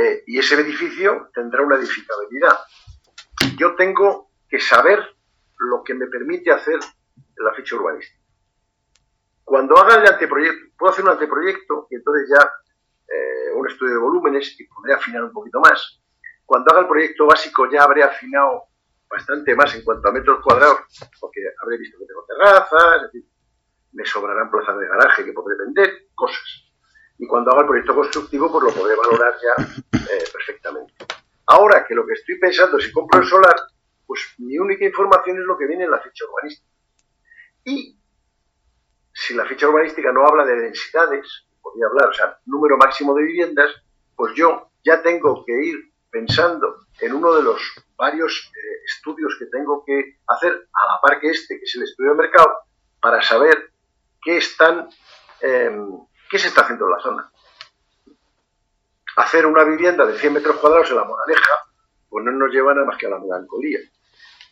eh, y ese edificio tendrá una edificabilidad. Yo tengo que saber lo que me permite hacer la ficha urbanística. Cuando haga el anteproyecto, puedo hacer un anteproyecto y entonces ya eh, un estudio de volúmenes y podré afinar un poquito más. Cuando haga el proyecto básico ya habré afinado bastante más en cuanto a metros cuadrados, porque habré visto que tengo terrazas, me sobrarán plazas de garaje que podré vender, cosas y cuando haga el proyecto constructivo pues lo podré valorar ya eh, perfectamente. Ahora que lo que estoy pensando es si compro el solar, pues mi única información es lo que viene en la ficha urbanística. Y si la ficha urbanística no habla de densidades, podría hablar, o sea, número máximo de viviendas, pues yo ya tengo que ir pensando en uno de los varios eh, estudios que tengo que hacer a la par que este, que es el estudio de mercado, para saber qué están em, ¿Qué se está haciendo en la zona? Hacer una vivienda de 100 metros cuadrados en la Moraleja, pues no nos lleva nada más que a la melancolía.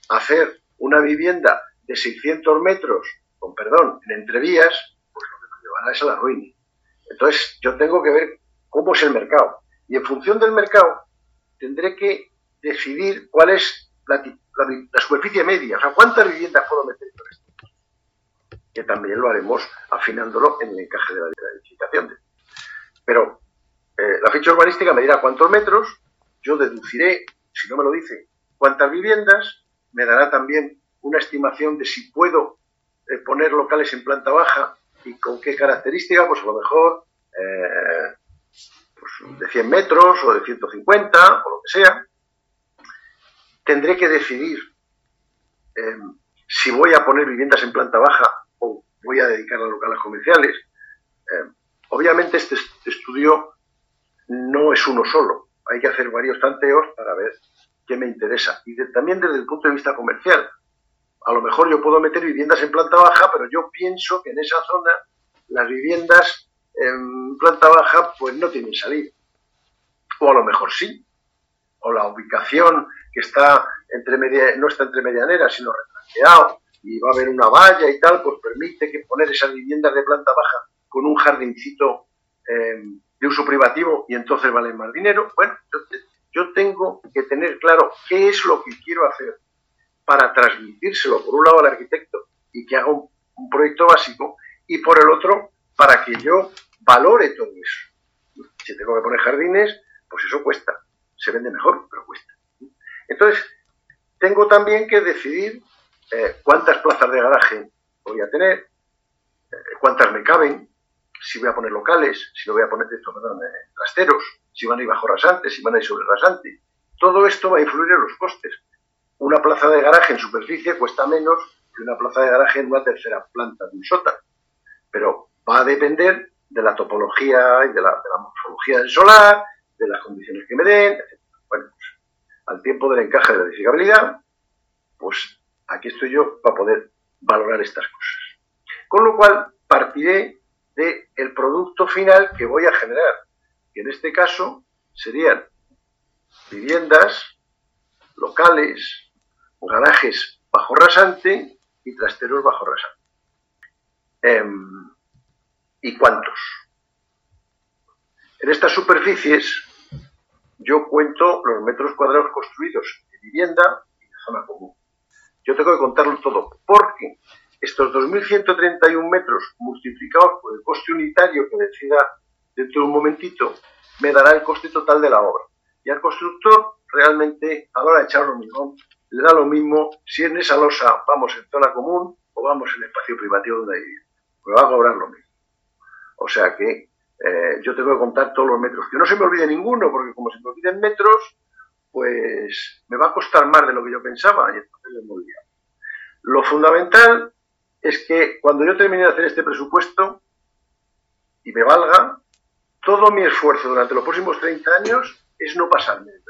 Hacer una vivienda de 600 metros, con perdón, en entrevías, pues lo que nos llevará es a la ruina. Entonces, yo tengo que ver cómo es el mercado. Y en función del mercado, tendré que decidir cuál es la, superficie media, o sea, cuántas viviendas puedo meter en esto que también lo haremos afinándolo en el encaje de la edificación. Pero eh, la ficha urbanística me dirá cuántos metros, yo deduciré, si no me lo dice, cuántas viviendas, me dará también una estimación de si puedo eh, poner locales en planta baja y con qué característica, pues a lo mejor eh, pues de 100 metros o de 150 o lo que sea. Tendré que decidir si voy a poner viviendas en planta baja voy a dedicar a locales comerciales. Eh, obviamente este estudio no es uno solo, hay que hacer varios tanteos para ver qué me interesa. Y también desde el punto de vista comercial. A lo mejor yo puedo meter viviendas en planta baja, pero yo pienso que en esa zona las viviendas en planta baja pues no tienen salida. O a lo mejor sí. O la ubicación que está entre media, no está entre medianeras, sino retranqueado y va a haber una valla y tal, pues permite que poner esas viviendas de planta baja con un jardincito eh, de uso privativo y entonces valen más dinero. Bueno, yo tengo que tener claro qué es lo que quiero hacer para transmitírselo, por un lado, al arquitecto y que haga un, proyecto básico, y por el otro, para que yo valore todo eso. Si tengo que poner jardines, pues eso cuesta. Se vende mejor, pero cuesta. Entonces, tengo también que decidir eh, cuántas plazas de garaje voy a tener, eh, cuántas me caben, si voy a poner locales, si lo voy a poner, esto, perdón, eh, trasteros, si van a ir bajo rasante, si van a ir sobre rasante. Todo esto va a influir en los costes. Una plaza de garaje en superficie cuesta menos que una plaza de garaje en una tercera planta de un sótano. Pero va a depender de la topología y de la, morfología del solar, de las condiciones que me den, etc. Bueno, pues, al tiempo del encaje de la edificabilidad, pues Aquí estoy yo para poder valorar estas cosas. Con lo cual, partiré del el producto final que voy a generar, que en este caso serían viviendas, locales, garajes bajo rasante y trasteros bajo rasante. Em, ¿Y cuántos? En estas superficies yo cuento los metros cuadrados construidos de vivienda y de zona común. Yo tengo que contarlo todo, porque estos 2.131 metros multiplicados por el coste unitario que decida dentro de un momentito, me dará el coste total de la obra. Y al constructor, realmente, a la hora de echar hormigón, le da lo mismo si en esa losa vamos en zona común o vamos en espacio privativo de una vivienda. Me va a cobrar lo mismo. O sea que eh, yo tengo que contar todos los metros. Que no se me olvide ninguno, porque como se me olviden metros, pues me va a costar más de lo que yo pensaba y entonces me. Lo fundamental es que cuando yo termine de hacer este presupuesto y me valga, todo mi esfuerzo durante los próximos 30 años es no pasarme de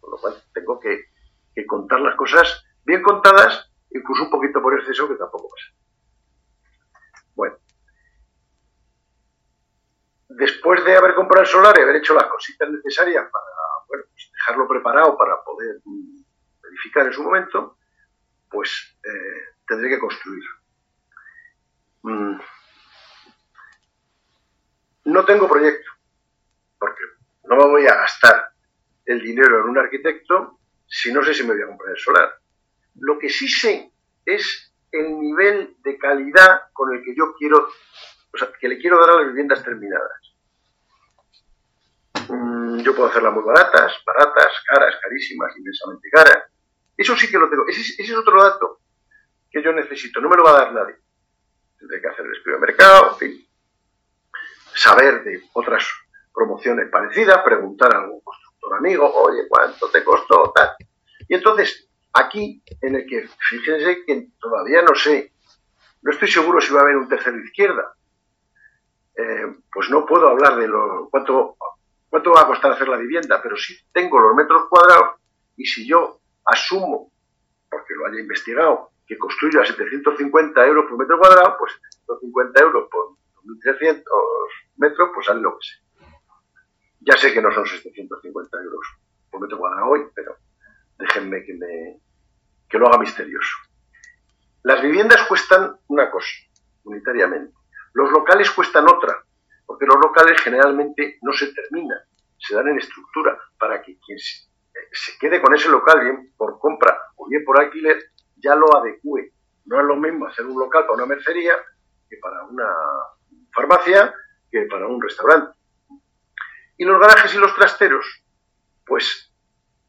Con lo cual tengo que, que contar las cosas bien contadas, incluso un poquito por exceso, que tampoco pasa. Bueno, después de haber comprado el solar y haber hecho las cositas necesarias para bueno, pues dejarlo preparado para poder verificar en su momento, pues eh, tendré que construir. Mm. No tengo proyecto, porque no me voy a gastar el dinero en un arquitecto si no sé si me voy a comprar el solar. Lo que sí sé es el nivel de calidad con el que yo quiero, o sea, que le quiero dar a las viviendas terminadas. Yo puedo hacerlas muy baratas, baratas, caras, carísimas, inmensamente caras. Eso sí que lo tengo. Ese, ese, es otro dato que yo necesito. No me lo va a dar nadie. Tendré que hacer el estudio de mercado, en fin. Saber de otras promociones parecidas, preguntar a algún constructor amigo, oye, ¿cuánto te costó? Tal. Y entonces, aquí, en el que, fíjense que todavía no sé, no estoy seguro si va a haber un tercero izquierda. Eh, pues no puedo hablar de lo, cuánto cuánto va a costar hacer la vivienda, pero si tengo los metros cuadrados y si yo asumo, porque lo haya investigado, que construyo a 750 euros por metro cuadrado, pues 750 euros por 1.300 metros, pues sale lo que sé. Ya sé que no son 750 euros por metro cuadrado hoy, pero déjenme que, me, que lo haga misterioso. Las viviendas cuestan una cosa, unitariamente. Los locales cuestan otra, porque los locales generalmente no se terminan, se dan en estructura para que quien se quede con ese local, bien por compra o bien por alquiler, ya lo adecue. No es lo mismo hacer un local para una mercería que para una farmacia, que para un restaurante. Y los garajes y los trasteros, pues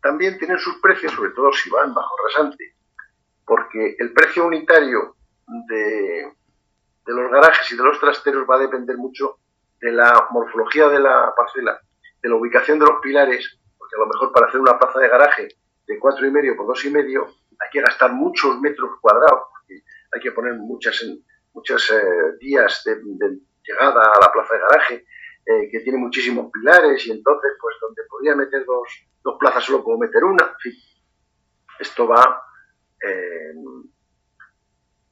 también tienen sus precios, sobre todo si van bajo rasante, porque el precio unitario de, de los garajes y de los trasteros va a depender mucho de la morfología de la parcela, de la ubicación de los pilares, porque a lo mejor para hacer una plaza de garaje de cuatro y medio por dos y medio hay que gastar muchos metros cuadrados, porque hay que poner muchas muchos eh, días de, llegada a la plaza de garaje, eh, que tiene muchísimos pilares y entonces pues donde podría meter dos, dos plazas solo puedo meter una. En fin, esto va, eh,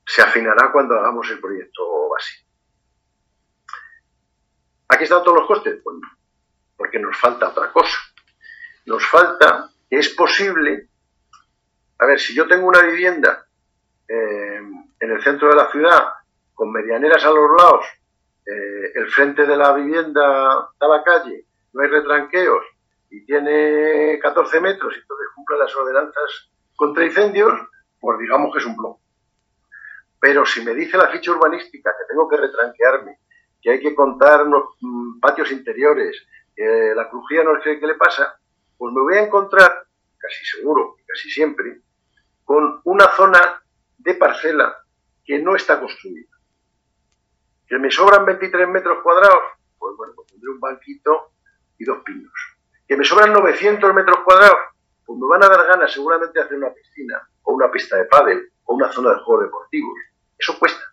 se afinará cuando hagamos el proyecto básico. Aquí están todos los costes, bueno, porque nos falta otra cosa. Nos falta que es posible, a ver, si yo tengo una vivienda eh, en el centro de la ciudad, con medianeras a los lados, eh, el frente de la vivienda da la calle, no hay retranqueos y tiene 14 metros y entonces cumple las ordenanzas contra incendios, pues digamos que es un blog. Pero si me dice la ficha urbanística que tengo que retranquearme, que hay que contar unos mm, patios interiores, la crujía no sé qué le pasa, pues me voy a encontrar, casi seguro, casi siempre, con una zona de parcela que no está construida. Que me sobran 23 metros cuadrados, pues bueno, pues tendré un banquito y dos pinos. Que me sobran 900 metros cuadrados, pues me van a dar ganas seguramente de hacer una piscina, o una pista de pádel, o una zona de juegos deportivos. Eso cuesta.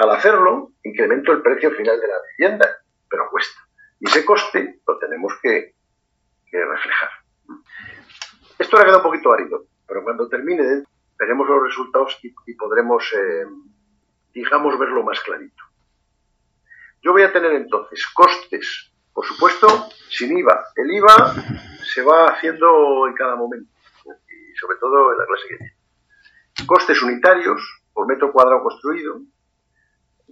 Al hacerlo, incremento el precio final de la vivienda, pero cuesta. Y ese coste lo tenemos que, reflejar. Esto ha quedado un poquito árido, pero cuando termine veremos los resultados y, podremos, eh, digamos, verlo más clarito. Yo voy a tener entonces costes, por supuesto, sin IVA. El IVA se va haciendo en cada momento, y sobre todo en la clase que viene. Costes unitarios por metro cuadrado construido,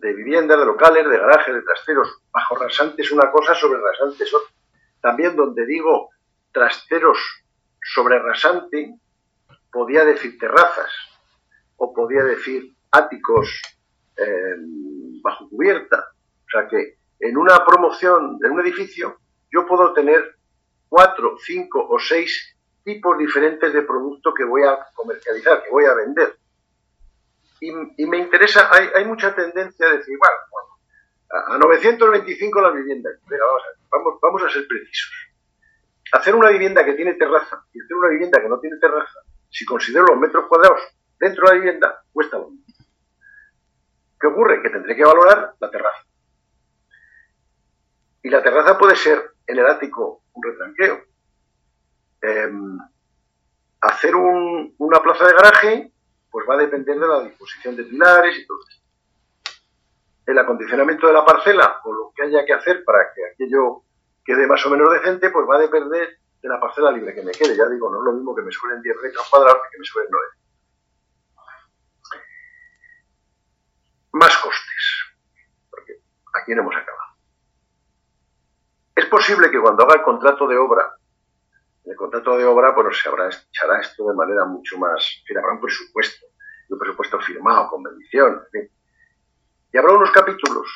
de viviendas, de locales, de garajes, de trasteros. Bajo rasantes una cosa, sobre rasantes otra. También donde digo trasteros sobre rasante, podía decir terrazas o podía decir áticos em, bajo cubierta. O sea que en una promoción, en un edificio, yo puedo tener cuatro, cinco o seis tipos diferentes de producto que voy a comercializar, que voy a vender y, me interesa, hay, hay, mucha tendencia a decir, bueno, a 925 las viviendas. vamos a, vamos, vamos a ser precisos. Hacer una vivienda que tiene terraza y hacer una vivienda que no tiene terraza, si considero los metros cuadrados dentro de la vivienda, cuesta lo mismo. ¿Qué ocurre? Que tendré que valorar la terraza. Y la terraza puede ser en el ático un retranqueo. Em, hacer una plaza de garaje, pues va a depender de la disposición de pilares y todo eso. El acondicionamiento de la parcela o lo que haya que hacer para que aquello quede más o menos decente, pues va a depender de la parcela libre que me quede. Ya digo, no es lo mismo que me suelen 10 metros cuadrados que me suelen 9. Más costes. Porque aquí no hemos acabado. Es posible que cuando haga el contrato de obra, el contrato de obra, bueno, se habrá, echará esto de manera mucho más, en habrá un presupuesto, un presupuesto firmado, con bendición, en fin. Y habrá unos capítulos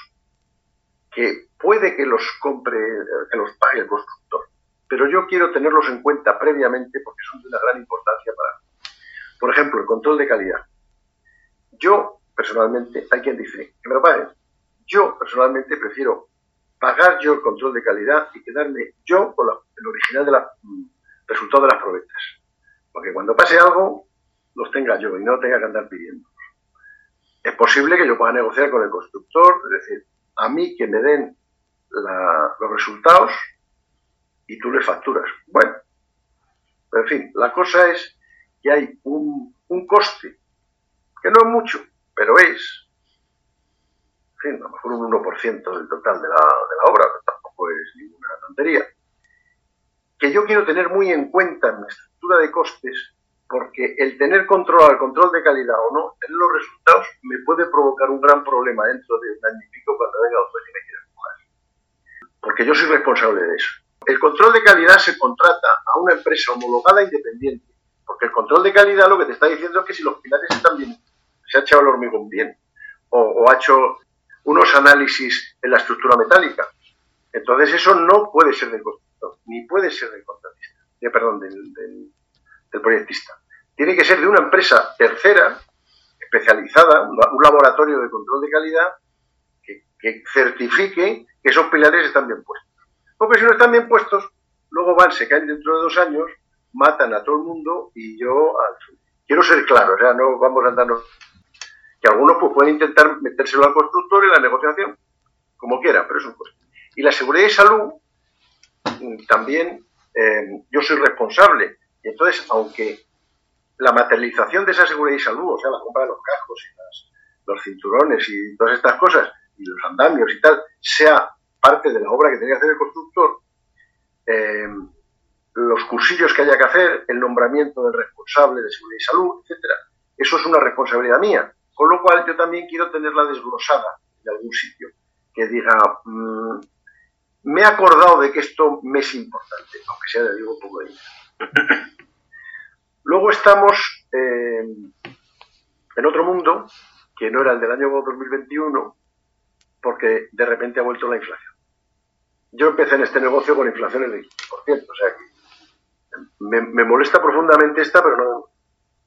que puede que los compre, que los pague el constructor pero yo quiero tenerlos en cuenta previamente porque son de una gran importancia para mí. Por ejemplo, el control de calidad. Yo, personalmente, hay quien dice que me lo paguen. Yo, personalmente, prefiero pagar yo el control de calidad y quedarme yo con el original del mm, resultado de las probetas. Porque cuando pase algo, los tenga yo y no tenga que andar pidiendo. Es posible que yo pueda negociar con el constructor, es decir, a mí que me den los resultados y tú le facturas. Bueno, en fin, la cosa es que hay un, coste, que no es mucho, pero es, en fin, a lo mejor un 1% del total de la, de la obra, tampoco es ninguna tontería, que yo quiero tener muy en cuenta en mi estructura de costes, porque el tener control al control de calidad o no, tener los resultados, me puede provocar un gran problema dentro de un año y pico cuando venga juez y me quiera empujar. Porque yo soy responsable de eso. El control de calidad se contrata a una empresa homologada independiente, porque el control de calidad lo que te está diciendo es que si los pilares están bien, se ha echado el hormigón bien, o, ha hecho unos análisis en la estructura metálica. Entonces eso no puede ser del constructor, ni puede ser del contratista, eh, perdón, del, proyectista. Tiene que ser de una empresa tercera, especializada, un laboratorio de control de calidad, que certifique que esos pilares están bien puestos. Porque si no están bien puestos, luego van, se caen dentro de dos años, matan a todo el mundo y yo quiero ser claro, o sea, no vamos a andarnos que algunos pues, pueden intentar metérselo al constructor en la negociación, como quiera, pero es un coste. Y la seguridad y salud, también eh, yo soy responsable. Y entonces, aunque la materialización de esa seguridad y salud, o sea, la compra de los cascos y los cinturones y todas estas cosas, y los andamios y tal, sea parte de la obra que tenía que hacer el constructor, eh, los cursillos que haya que hacer, el nombramiento del responsable de seguridad y salud, etcétera. Eso es una responsabilidad mía, con lo cual yo también quiero tenerla desglosada de algún sitio, que diga, mm, me he acordado de que esto me es importante, aunque sea de digo un poco de Luego estamos eh, en otro mundo, que no era el del año 2021, porque de repente ha vuelto la inflación. Yo empecé en este negocio con inflaciones de 15%, o sea que me, molesta profundamente esta, pero no,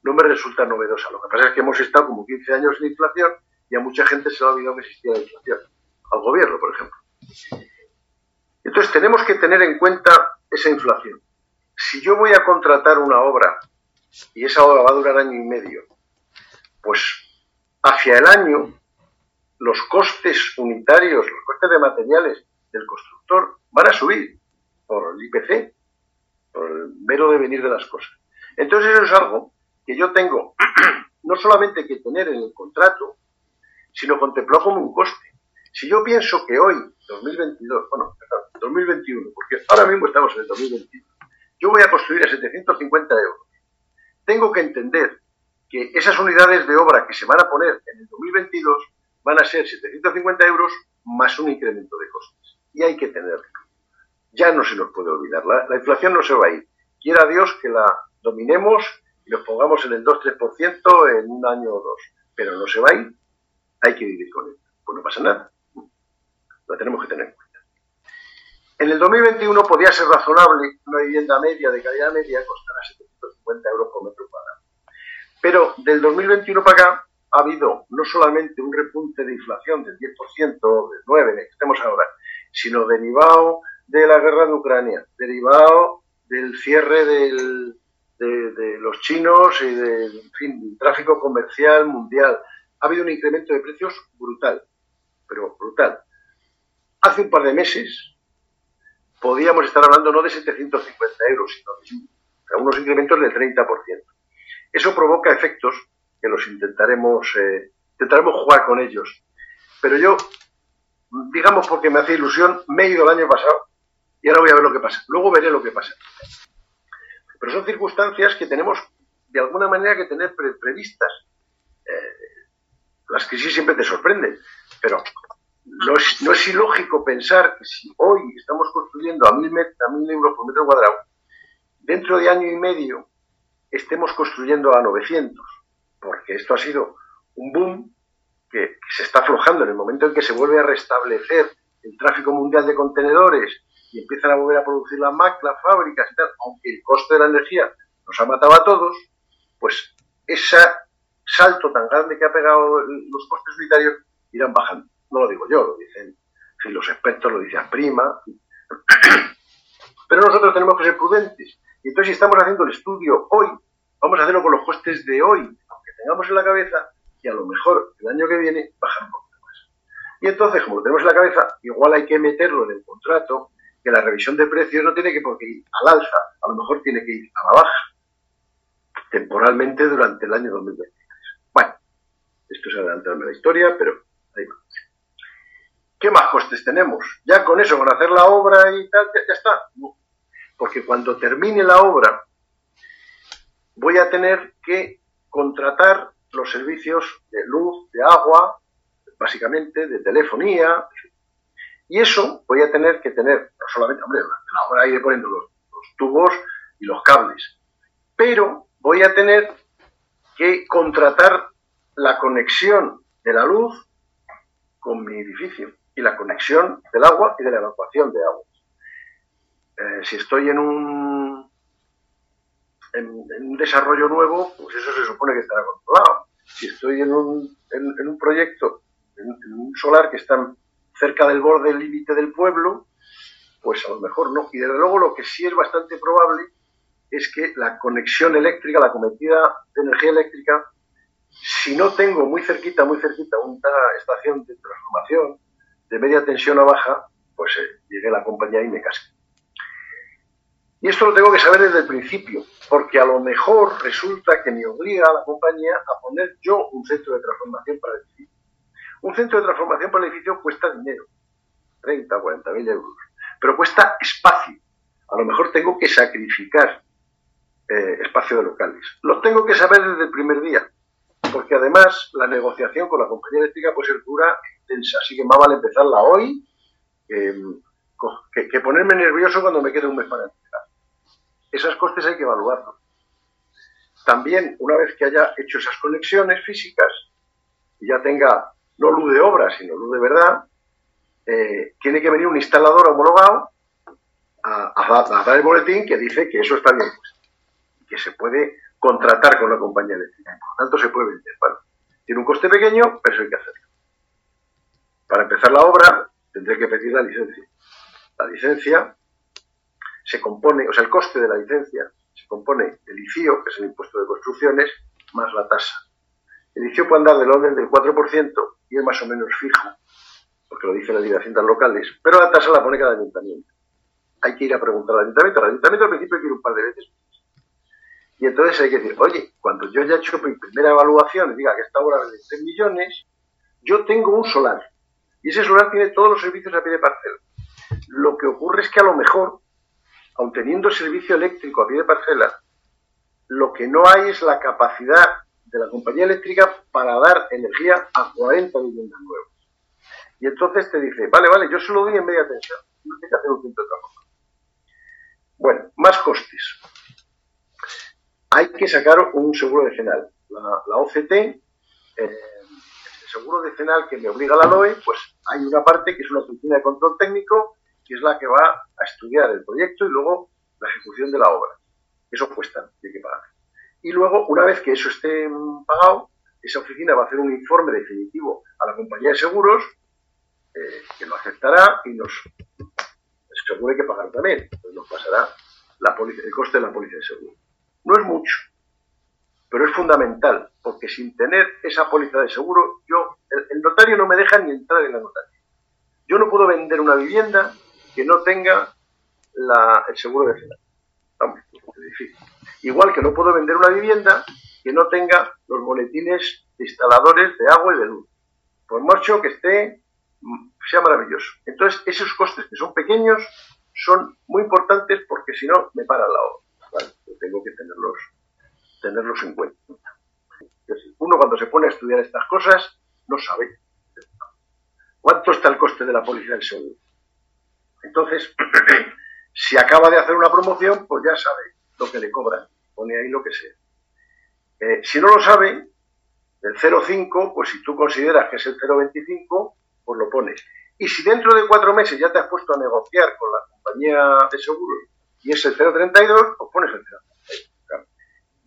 no me resulta novedosa. Lo que pasa es que hemos estado como 15 años de inflación y a mucha gente se le ha olvidado que existía la inflación. Al gobierno, por ejemplo. Entonces tenemos que tener en cuenta esa inflación. Si yo voy a contratar una obra y esa obra va a durar año y medio, pues hacia el año los costes unitarios, los costes de materiales del constructor van a subir por el IPC, por el mero devenir de las cosas. Entonces eso es algo que yo tengo no solamente que tener en el contrato, sino contemplar como un coste. Si yo pienso que hoy, 2022, bueno, 2021, porque ahora mismo estamos en el 2021, yo voy a construir a 750 euros, tengo que entender que esas unidades de obra que se van a poner en el 2022 van a ser 750 euros más un incremento de costes y hay que tenerlo. Ya no se nos puede olvidar. La, inflación no se va a ir. Quiera Dios que la dominemos y nos pongamos en el 2-3% en un año o dos. Pero no se va a ir. Hay que vivir con él. Pues no pasa nada. Lo tenemos que tener en cuenta. En el 2021 podía ser razonable una vivienda media de calidad media costará 750 euros por metro cuadrado. Pero del 2021 para acá ha habido no solamente un repunte de inflación del 10%, del 9%, en que estemos ahora, sino derivado de la guerra de Ucrania, derivado del cierre de, los chinos y del tráfico comercial mundial. Ha habido un incremento de precios brutal, pero brutal. Hace un par de meses podíamos estar hablando no de 750 euros, sino de unos incrementos del 30%. Eso provoca efectos que los intentaremos, eh, intentaremos jugar con ellos. Pero yo, digamos porque me hace ilusión, me he ido el año pasado y ahora voy a ver lo que pasa. Luego veré lo que pasa. Pero son circunstancias que tenemos de alguna manera que tener previstas. Eh, las crisis siempre te sorprenden, pero no es, ilógico pensar que si hoy estamos construyendo a mil, a mil euros por metro cuadrado, dentro de año y medio estemos construyendo a 900, porque esto ha sido un boom que, se está aflojando en el momento en que se vuelve a restablecer el tráfico mundial de contenedores y empiezan a volver a producir las máquinas, fábricas y tal, aunque el coste de la energía nos ha matado a todos, pues ese salto tan grande que ha pegado los costes unitarios irán bajando. No lo digo yo, lo dicen si los expertos, lo dicen Prima. Pero nosotros tenemos que ser prudentes. Y entonces, si estamos haciendo el estudio hoy, vamos a hacerlo con los costes de hoy, aunque tengamos en la cabeza que a lo mejor el año que viene bajar un poquito más. Y entonces, como lo tenemos en la cabeza, igual hay que meterlo en el contrato, que la revisión de precios no tiene que por qué ir al alza, a lo mejor tiene que ir a la baja, temporalmente durante el año 2023. Bueno, esto es adelantarme la historia, pero ahí va. ¿Qué más costes tenemos? Ya con eso, con hacer la obra y tal, ya, está. Porque cuando termine la obra, voy a tener que contratar los servicios de luz, de agua, básicamente, de telefonía. Y eso voy a tener que tener, no solamente, hombre, la obra iré poniendo los tubos y los cables, pero voy a tener que contratar la conexión de la luz con mi edificio y la conexión del agua y de la evacuación de agua. Eh, si estoy en un, en, un desarrollo nuevo, pues eso se supone que estará controlado. Si estoy en un, en, un proyecto, en, un solar que está cerca del borde límite del pueblo, pues a lo mejor no. Y desde luego lo que sí es bastante probable es que la conexión eléctrica, la cometida de energía eléctrica, si no tengo muy cerquita, muy cerquita una estación de transformación, de media tensión a baja, pues eh, llegué a la compañía y me casqué. Y esto lo tengo que saber desde el principio, porque a lo mejor resulta que me obliga a la compañía a poner yo un centro de transformación para el edificio. Un centro de transformación para el edificio cuesta dinero, 30, 40 mil euros, pero cuesta espacio. A lo mejor tengo que sacrificar eh, espacio de locales. Lo tengo que saber desde el primer día, porque además la negociación con la compañía eléctrica puede ser dura Así que más vale empezarla hoy que, ponerme nervioso cuando me quede un mes para empezar. Esas costes hay que evaluarlos. También, una vez que haya hecho esas conexiones físicas y ya tenga no luz de obra, sino luz de verdad, eh, tiene que venir un instalador homologado a, dar el boletín que dice que eso está bien puesto que se puede contratar con la compañía eléctrica. Por lo tanto, se puede vender. Bueno, tiene un coste pequeño, pero eso hay que hacerlo. Para empezar la obra tendré que pedir la licencia. La licencia se compone, o sea, el coste de la licencia se compone del ICIO, que es el impuesto de construcciones, más la tasa. El ICIO puede andar del orden del 4% y es más o menos fijo, porque lo dice la ley de locales, pero la tasa la pone cada ayuntamiento. Hay que ir a preguntar al ayuntamiento. Al ayuntamiento al principio hay que ir un par de veces. Y entonces hay que decir, oye, cuando yo ya he hecho mi primera evaluación y diga que esta obra vale 3 millones, yo tengo un solar y ese solar tiene todos los servicios a pie de parcela. Lo que ocurre es que a lo mejor, aun teniendo servicio eléctrico a pie de parcela, lo que no hay es la capacidad de la compañía eléctrica para dar energía a 40 viviendas nuevas. Y entonces te dice, vale, vale, yo solo doy en media tensión, no tengo que hacer un centro de trabajo. Bueno, más costes. Hay que sacar un seguro decenal. La, la OCT eh, seguro decenal que me obliga la LOE, pues hay una parte que es una oficina de control técnico, que es la que va a estudiar el proyecto y luego la ejecución de la obra. Eso cuesta, hay que pagar. Y luego, una vez que eso esté pagado, esa oficina va a hacer un informe definitivo a la compañía de seguros, eh, que lo aceptará y nos seguro que pagar también. nos pasará el coste de la póliza de seguro. No es mucho, pero es fundamental, porque sin tener esa póliza de seguro, yo, el, notario no me deja ni entrar en la notaría. Yo no puedo vender una vivienda que no tenga el seguro de es difícil. Igual que no puedo vender una vivienda que no tenga los boletines de instaladores de agua y de luz. Por mucho que esté, mm, sea maravilloso. Entonces, esos costes que son pequeños son muy importantes porque si no, me paran la obra. Tengo que tenerlos, tenerlos en cuenta. uno cuando se pone a estudiar estas cosas no sabe cuánto está el coste de la póliza del seguro. Entonces, si acaba de hacer una promoción, pues ya sabe lo que le cobran. Pone ahí lo que sea. Eh, si no lo sabe, el 0,5, pues si tú consideras que es el 0,25, pues lo pones. Y si dentro de cuatro meses ya te has puesto a negociar con la compañía de seguros y es el 0,32, pues pones el 0,32.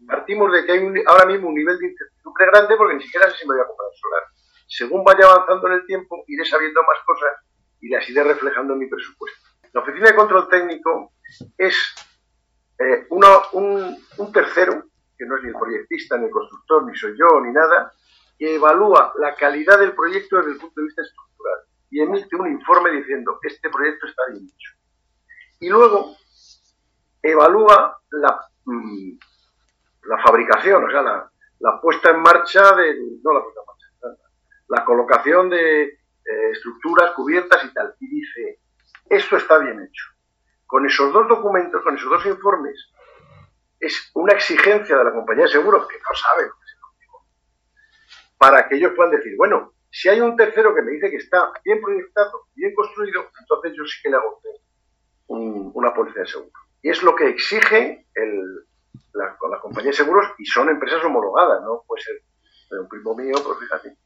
Partimos de que hay ahora mismo un nivel de incertidumbre grande porque ni siquiera sé si me voy a comprar solar. Según vaya avanzando en el tiempo, iré sabiendo más cosas y las iré reflejando en mi presupuesto. La Oficina de Control Técnico es eh, un, un tercero, que no es ni el proyectista, ni el constructor, ni soy yo, ni nada, que evalúa la calidad del proyecto desde el punto de vista estructural y emite un informe diciendo este proyecto está bien hecho. Y luego evalúa la, mm, la fabricación, o sea, la, la, puesta en marcha de, no la puesta en marcha, la colocación de eh, estructuras cubiertas y tal. Y dice, esto está bien hecho. Con esos dos documentos, con esos dos informes, es una exigencia de la compañía de seguros que no saben para que ellos puedan decir, bueno, si hay un tercero que me dice que está bien proyectado, bien construido, entonces yo sí que le hago una póliza de seguro. Y es lo que exige el, la, la, compañía de seguros y son empresas homologadas, ¿no? Puede ser de un primo mío, pues fíjate.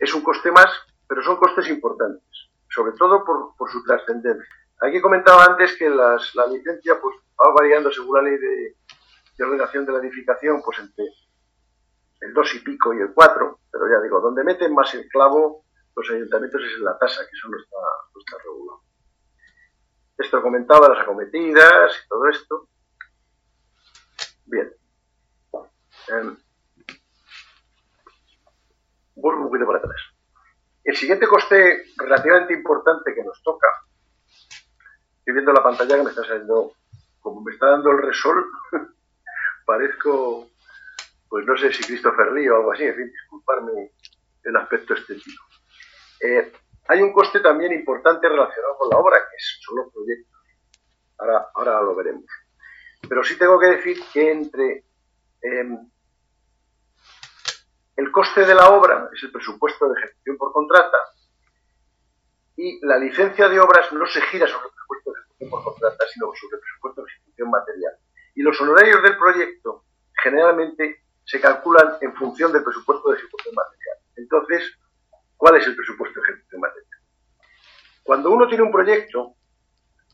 Es un coste más, pero son costes importantes, sobre todo por, por su trascendencia. Aquí comentaba antes que las, la licencia pues, va variando según la ley de, de ordenación de la edificación, pues entre el 2 y pico y el 4, pero ya digo, donde meten más el clavo los ayuntamientos es en la tasa, que eso no está, no está regulado. Esto comentaba las acometidas y todo esto. Bien. Eh, vuelvo un poquito para atrás. El siguiente coste relativamente importante que nos toca, estoy viendo la pantalla que me está saliendo, como me está dando el resol, parezco pues no sé si Christopher Lee o algo así, en fin, disculparme el aspecto estético. Eh, hay un coste también importante relacionado con la obra, que son los proyectos. Ahora, lo veremos. Pero sí tengo que decir que entre em, el coste de la obra, es el presupuesto de ejecución por contrata, y la licencia de obras no se gira sobre el presupuesto de ejecución por contrata, sino sobre el presupuesto de ejecución material. Y los honorarios del proyecto generalmente se calculan en función del presupuesto de ejecución material. Entonces, ¿cuál es el presupuesto de ejecución material? Cuando uno tiene un proyecto,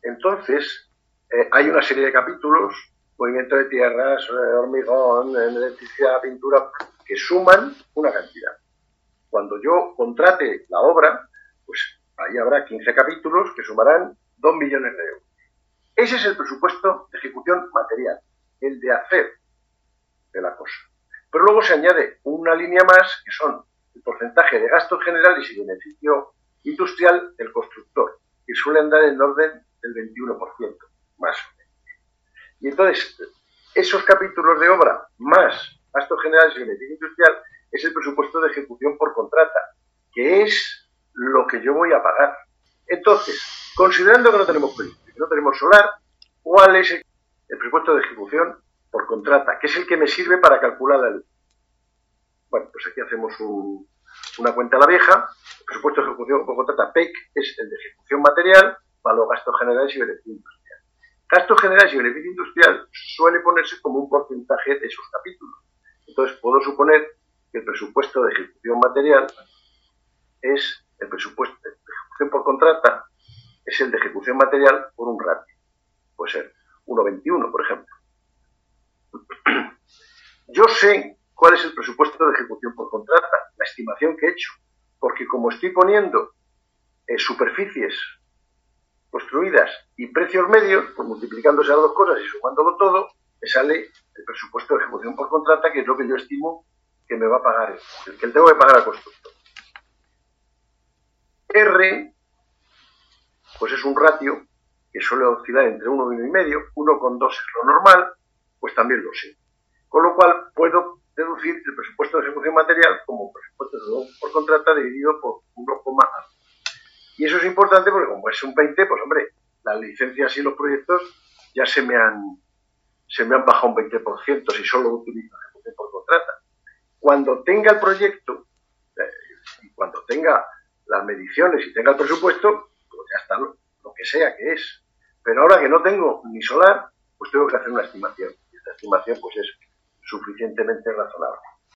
entonces eh, hay una serie de capítulos, movimiento de tierras, eh, hormigón, electricidad, pintura, que suman una cantidad. Cuando yo contrate la obra, pues ahí habrá 15 capítulos que sumarán 2 millones de euros. Ese es el presupuesto de ejecución material, el de hacer de la cosa. Pero luego se añade una línea más, que son el porcentaje de gastos generales y beneficio industrial del constructor, que suele andar en orden del 21%, más o menos. Y entonces, esos capítulos de obra más gastos generales y beneficio industrial es el presupuesto de ejecución por contrata, que es lo que yo voy a pagar. Entonces, considerando que no tenemos proyecto, que no tenemos solar, ¿cuál es el presupuesto de ejecución por contrata, que es el que me sirve para calcular la. Bueno, pues aquí hacemos una cuenta a la vieja, el presupuesto de ejecución por contrata PEC es el de ejecución material, valor gastos generales y beneficio industrial. Gastos generales y beneficio industrial suele ponerse como un porcentaje de esos capítulos. Entonces puedo suponer que el presupuesto de ejecución material es el presupuesto de ejecución por contrata, es el de ejecución material por un ratio. Puede ser 1,21, por ejemplo. Yo sé cuál es el presupuesto de ejecución por contrata, la estimación que he hecho, porque como estoy poniendo eh, superficies construidas y precios medios, pues multiplicándose las dos cosas y sumándolo todo, me sale el presupuesto de ejecución por contrata, que es lo que yo estimo que me va a pagar, el que tengo que pagar al constructor. R, pues es un ratio que suele oscilar entre 1 y 1,5, 1,2 es lo normal, pues también lo sé. Con lo cual puedo deducir el presupuesto de ejecución material como presupuesto de por contrata dividido por 1, y eso es importante porque como es un 20, pues hombre, las licencias y los proyectos ya se me han se me han bajado un 20% si solo utilizo ejecución por contrata. Cuando tenga el proyecto eh, y cuando tenga las mediciones y tenga el presupuesto, pues ya está lo, lo que sea que es. Pero ahora que no tengo ni solar, pues tengo que hacer una estimación. Y esta estimación pues es suficientemente razonable.